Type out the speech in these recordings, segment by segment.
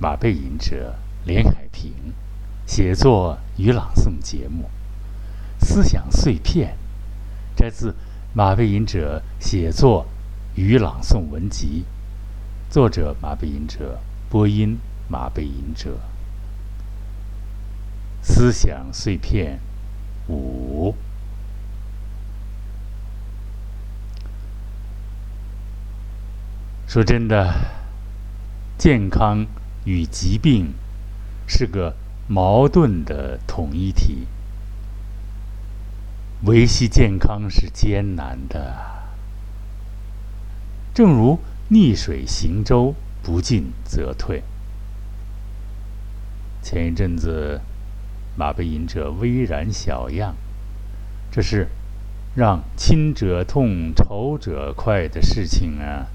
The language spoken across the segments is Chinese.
马背吟者连海平写作与朗诵节目《思想碎片》，摘自马背吟者写作与朗诵文集，作者马背吟者，播音马背吟者。思想碎片五。说真的，健康。与疾病是个矛盾的统一体，维系健康是艰难的。正如逆水行舟，不进则退。前一阵子，马背吟者微然小恙，这是让亲者痛、仇者快的事情啊。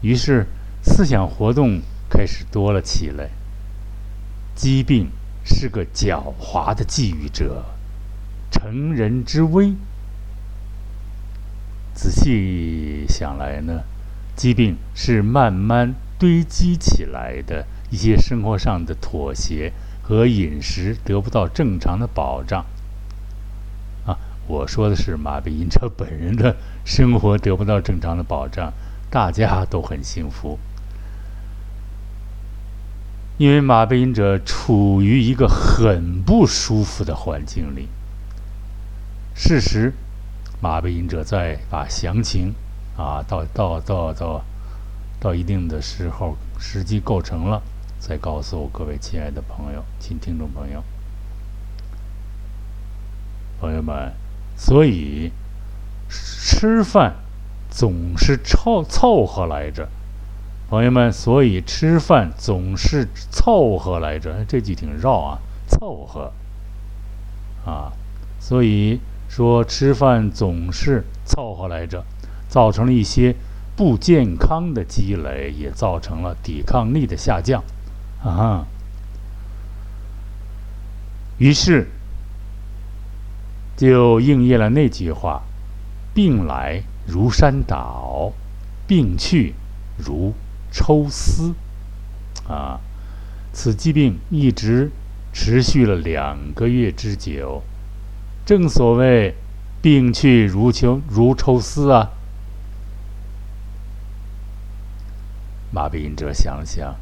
于是思想活动。开始多了起来。疾病是个狡猾的觊觎者，乘人之危。仔细想来呢，疾病是慢慢堆积起来的一些生活上的妥协和饮食得不到正常的保障。啊，我说的是马背吟者本人的生活得不到正常的保障，大家都很幸福。因为马背吟者处于一个很不舒服的环境里。事实，马背吟者在把详情啊，到到到到到一定的时候，时机构成了，再告诉各位亲爱的朋友、亲听众朋友、朋友们。所以，吃饭总是凑凑合来着。朋友们，所以吃饭总是凑合来着，这句挺绕啊，凑合啊，所以说吃饭总是凑合来着，造成了一些不健康的积累，也造成了抵抗力的下降啊。于是就应验了那句话：“病来如山倒，病去如。”抽丝，啊，此疾病一直持续了两个月之久。正所谓“病去如抽如抽丝”啊。马背吟者想想，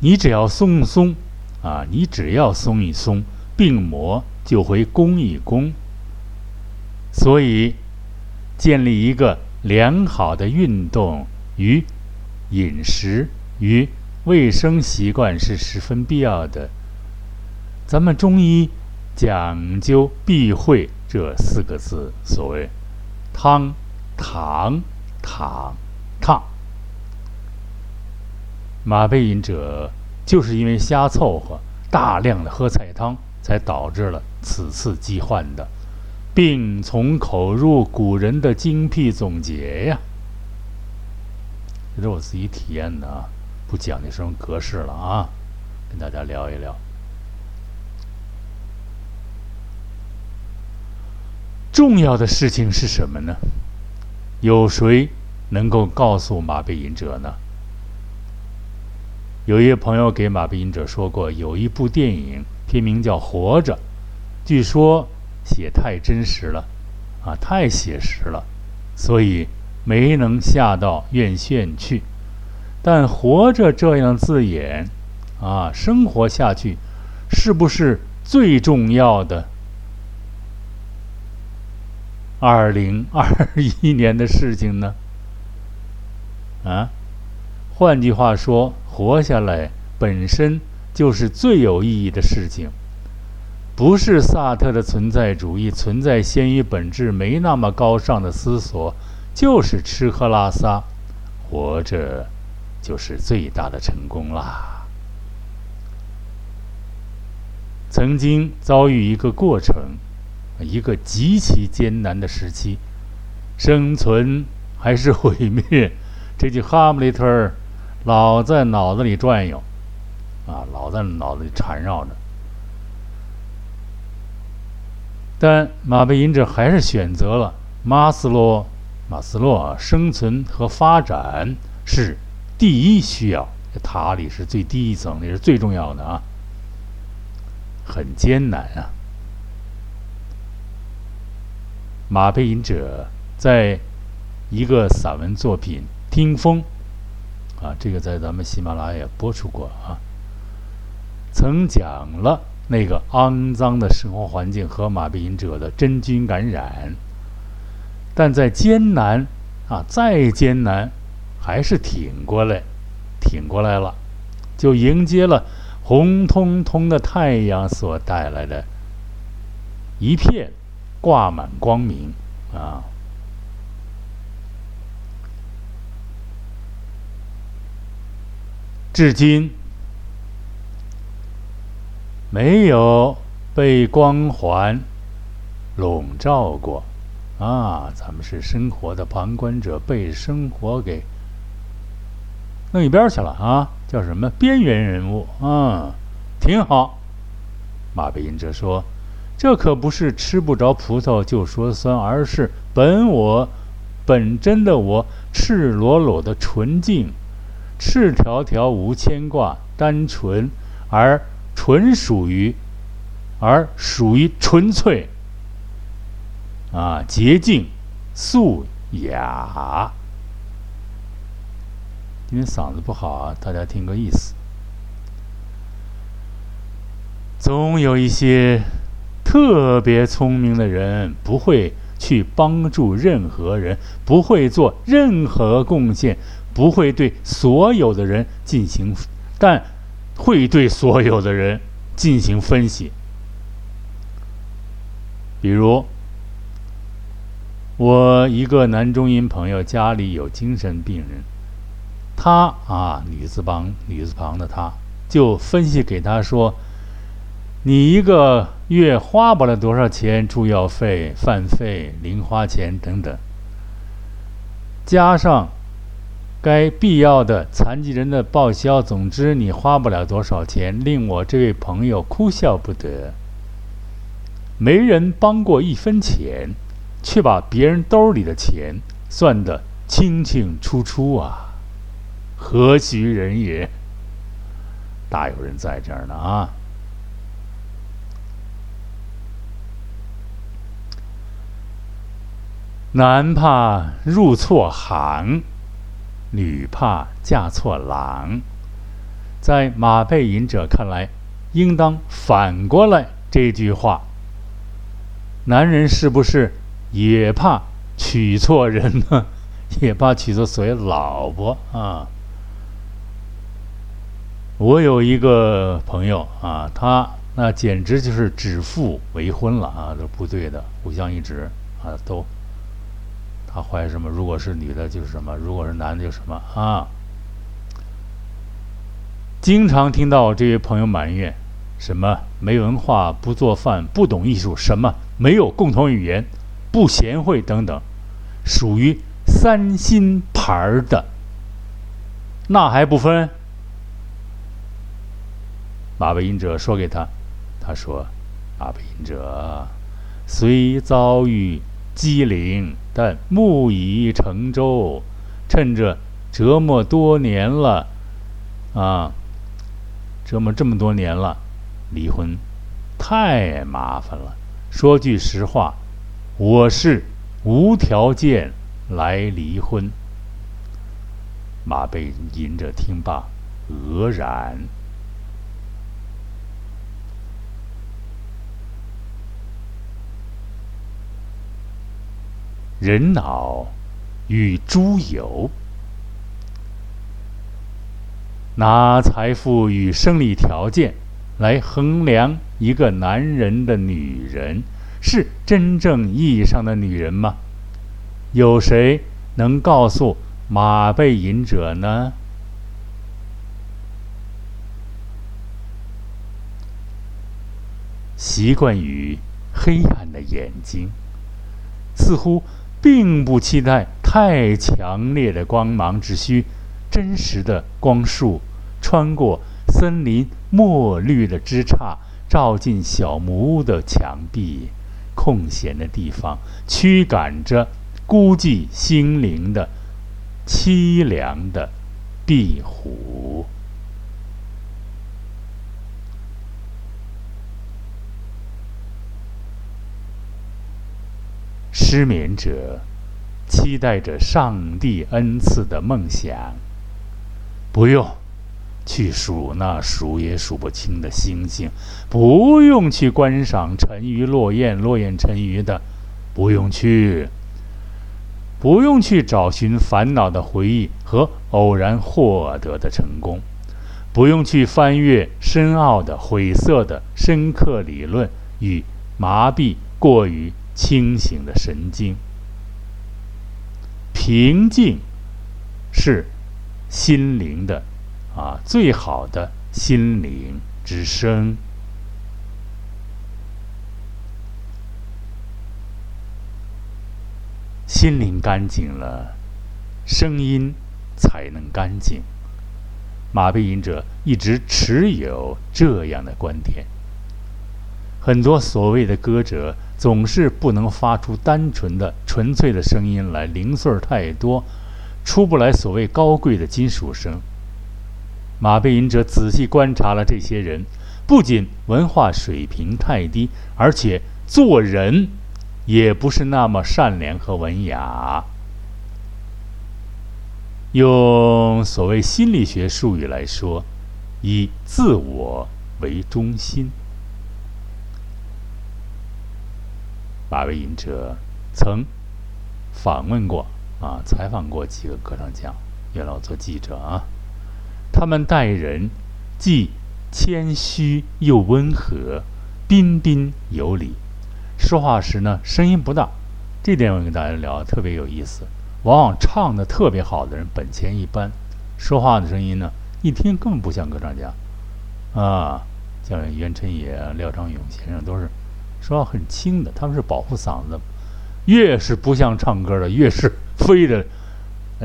你只要松一松，啊，你只要松一松，病魔就会攻一攻。所以，建立一个良好的运动与。饮食与卫生习惯是十分必要的。咱们中医讲究避讳这四个字，所谓“汤、糖、躺、烫”。马背饮者就是因为瞎凑合，大量的喝菜汤，才导致了此次疾患的。病从口入，古人的精辟总结呀。这是我自己体验的啊，不讲究什么格式了啊，跟大家聊一聊。重要的事情是什么呢？有谁能够告诉马背隐者呢？有一位朋友给马背隐者说过，有一部电影片名叫《活着》，据说写太真实了，啊，太写实了，所以。没能下到院线去，但活着这样字眼，啊，生活下去，是不是最重要的？二零二一年的事情呢？啊，换句话说，活下来本身就是最有意义的事情，不是萨特的存在主义，存在先于本质，没那么高尚的思索。就是吃喝拉撒，活着就是最大的成功啦。曾经遭遇一个过程，一个极其艰难的时期，生存还是毁灭，这句哈姆雷特老在脑子里转悠，啊，老在脑子里缠绕着。但马背吟者还是选择了马斯洛。马斯洛生存和发展是第一需要，这塔里是最低一层，那是最重要的啊，很艰难啊。马背吟者在一个散文作品《听风》啊，这个在咱们喜马拉雅播出过啊，曾讲了那个肮脏的生活环境和马背吟者的真菌感染，但在艰难啊，再艰难，还是挺过来，挺过来了，就迎接了红彤彤的太阳所带来的一片。挂满光明啊！至今没有被光环笼罩过啊！咱们是生活的旁观者，被生活给弄一边去了啊！叫什么边缘人物啊？挺好。马背吟者说。这可不是吃不着葡萄就说酸，而是本我、本真的我，赤裸裸的纯净，赤条条无牵挂，单纯而纯属于，而属于纯粹，啊，洁净、素雅。今天嗓子不好啊，大家听个意思。总有一些。特别聪明的人不会去帮助任何人，不会做任何贡献，不会对所有的人进行，但会对所有的人进行分析。比如，我一个男中音朋友家里有精神病人，他啊，女字旁女字旁的他，就分析给他说。你一个月花不了多少钱，住药费、饭费、零花钱等等，加上该必要的残疾人的报销，总之你花不了多少钱，令我这位朋友哭笑不得。没人帮过一分钱，却把别人兜里的钱算得清清楚楚啊！何许人也？大有人在这儿呢啊！男怕入错行，女怕嫁错郎。在马背吟者看来，应当反过来这句话：男人是不是也怕娶错人呢？也怕娶错所谓老婆啊？我有一个朋友啊，他那简直就是指腹为婚了啊！这部队的互相一指啊，都。他怀什么？如果是女的，就是什么；如果是男的，就什么啊！经常听到这位朋友埋怨：什么没文化、不做饭、不懂艺术，什么没有共同语言、不贤惠等等，属于三心牌儿的，那还不分？马背吟者说给他，他说：“马背吟者虽遭遇。”机灵，但木已成舟。趁着折磨多年了，啊，折磨这么多年了，离婚太麻烦了。说句实话，我是无条件来离婚。马背吟着听罢，愕然。人脑与猪油，拿财富与生理条件来衡量一个男人的女人，是真正意义上的女人吗？有谁能告诉马背吟者呢？习惯于黑暗的眼睛，似乎。并不期待太强烈的光芒，只需真实的光束穿过森林墨绿的枝杈，照进小木屋的墙壁，空闲的地方驱赶着孤寂心灵的凄凉的壁虎。失眠者期待着上帝恩赐的梦想。不用去数那数也数不清的星星，不用去观赏沉鱼落雁、落雁沉鱼的，不用去，不用去找寻烦恼的回忆和偶然获得的成功，不用去翻阅深奥的、晦涩的、深刻理论与麻痹过于。清醒的神经，平静是心灵的啊最好的心灵之声。心灵干净了，声音才能干净。马背吟者一直持有这样的观点。很多所谓的歌者。总是不能发出单纯的、纯粹的声音来，零碎儿太多，出不来所谓高贵的金属声。马背吟者仔细观察了这些人，不仅文化水平太低，而且做人也不是那么善良和文雅。用所谓心理学术语来说，以自我为中心。马背吟者曾访问过啊，采访过几个歌唱家，原来我做记者啊。他们待人既谦虚又温和，彬彬有礼。说话时呢，声音不大，这点我跟大家聊特别有意思。往往唱的特别好的人本钱一般，说话的声音呢，一听根本不像歌唱家啊。像袁晨也、廖昌永先生都是。说话很轻的，他们是保护嗓子，越是不像唱歌的，越是飞的，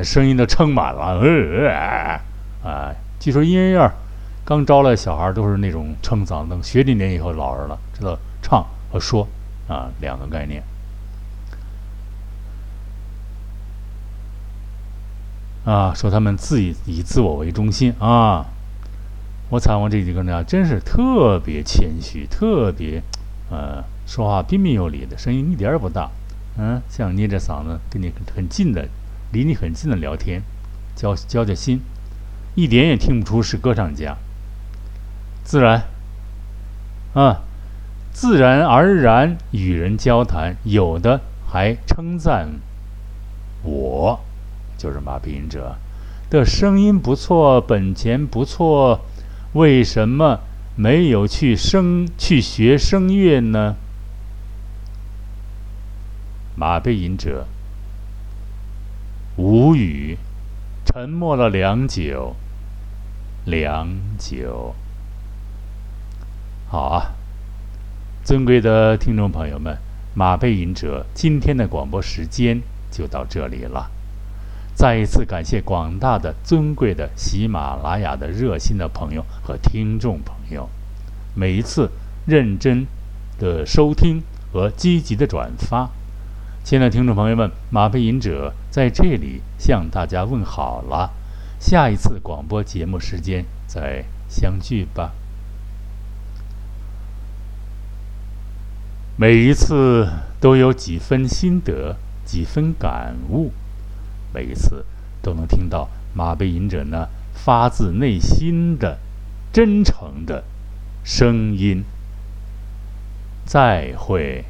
声音都撑满了。呃，啊，据说音乐院刚招来小孩都是那种撑嗓子，学几年以后老人了，知道唱和说啊两个概念。啊，说他们自以以自我为中心啊，我采访这几个人啊，真是特别谦虚，特别。呃，说话彬彬有礼的声音一点也不大，嗯，像捏着嗓子跟你很近的，离你很近的聊天，交交交心，一点也听不出是歌唱家。自然，啊，自然而然与人交谈，有的还称赞我，就是马背吟者的声音不错，本钱不错，为什么？没有去声去学声乐呢？马背吟者无语，沉默了良久，良久。好啊，尊贵的听众朋友们，马背吟者今天的广播时间就到这里了。再一次感谢广大的尊贵的喜马拉雅的热心的朋友和听众朋友，每一次认真的收听和积极的转发，亲爱的听众朋友们，马背吟者在这里向大家问好了，下一次广播节目时间再相聚吧。每一次都有几分心得，几分感悟。每一次都能听到马背吟者呢发自内心的、真诚的声音。再会。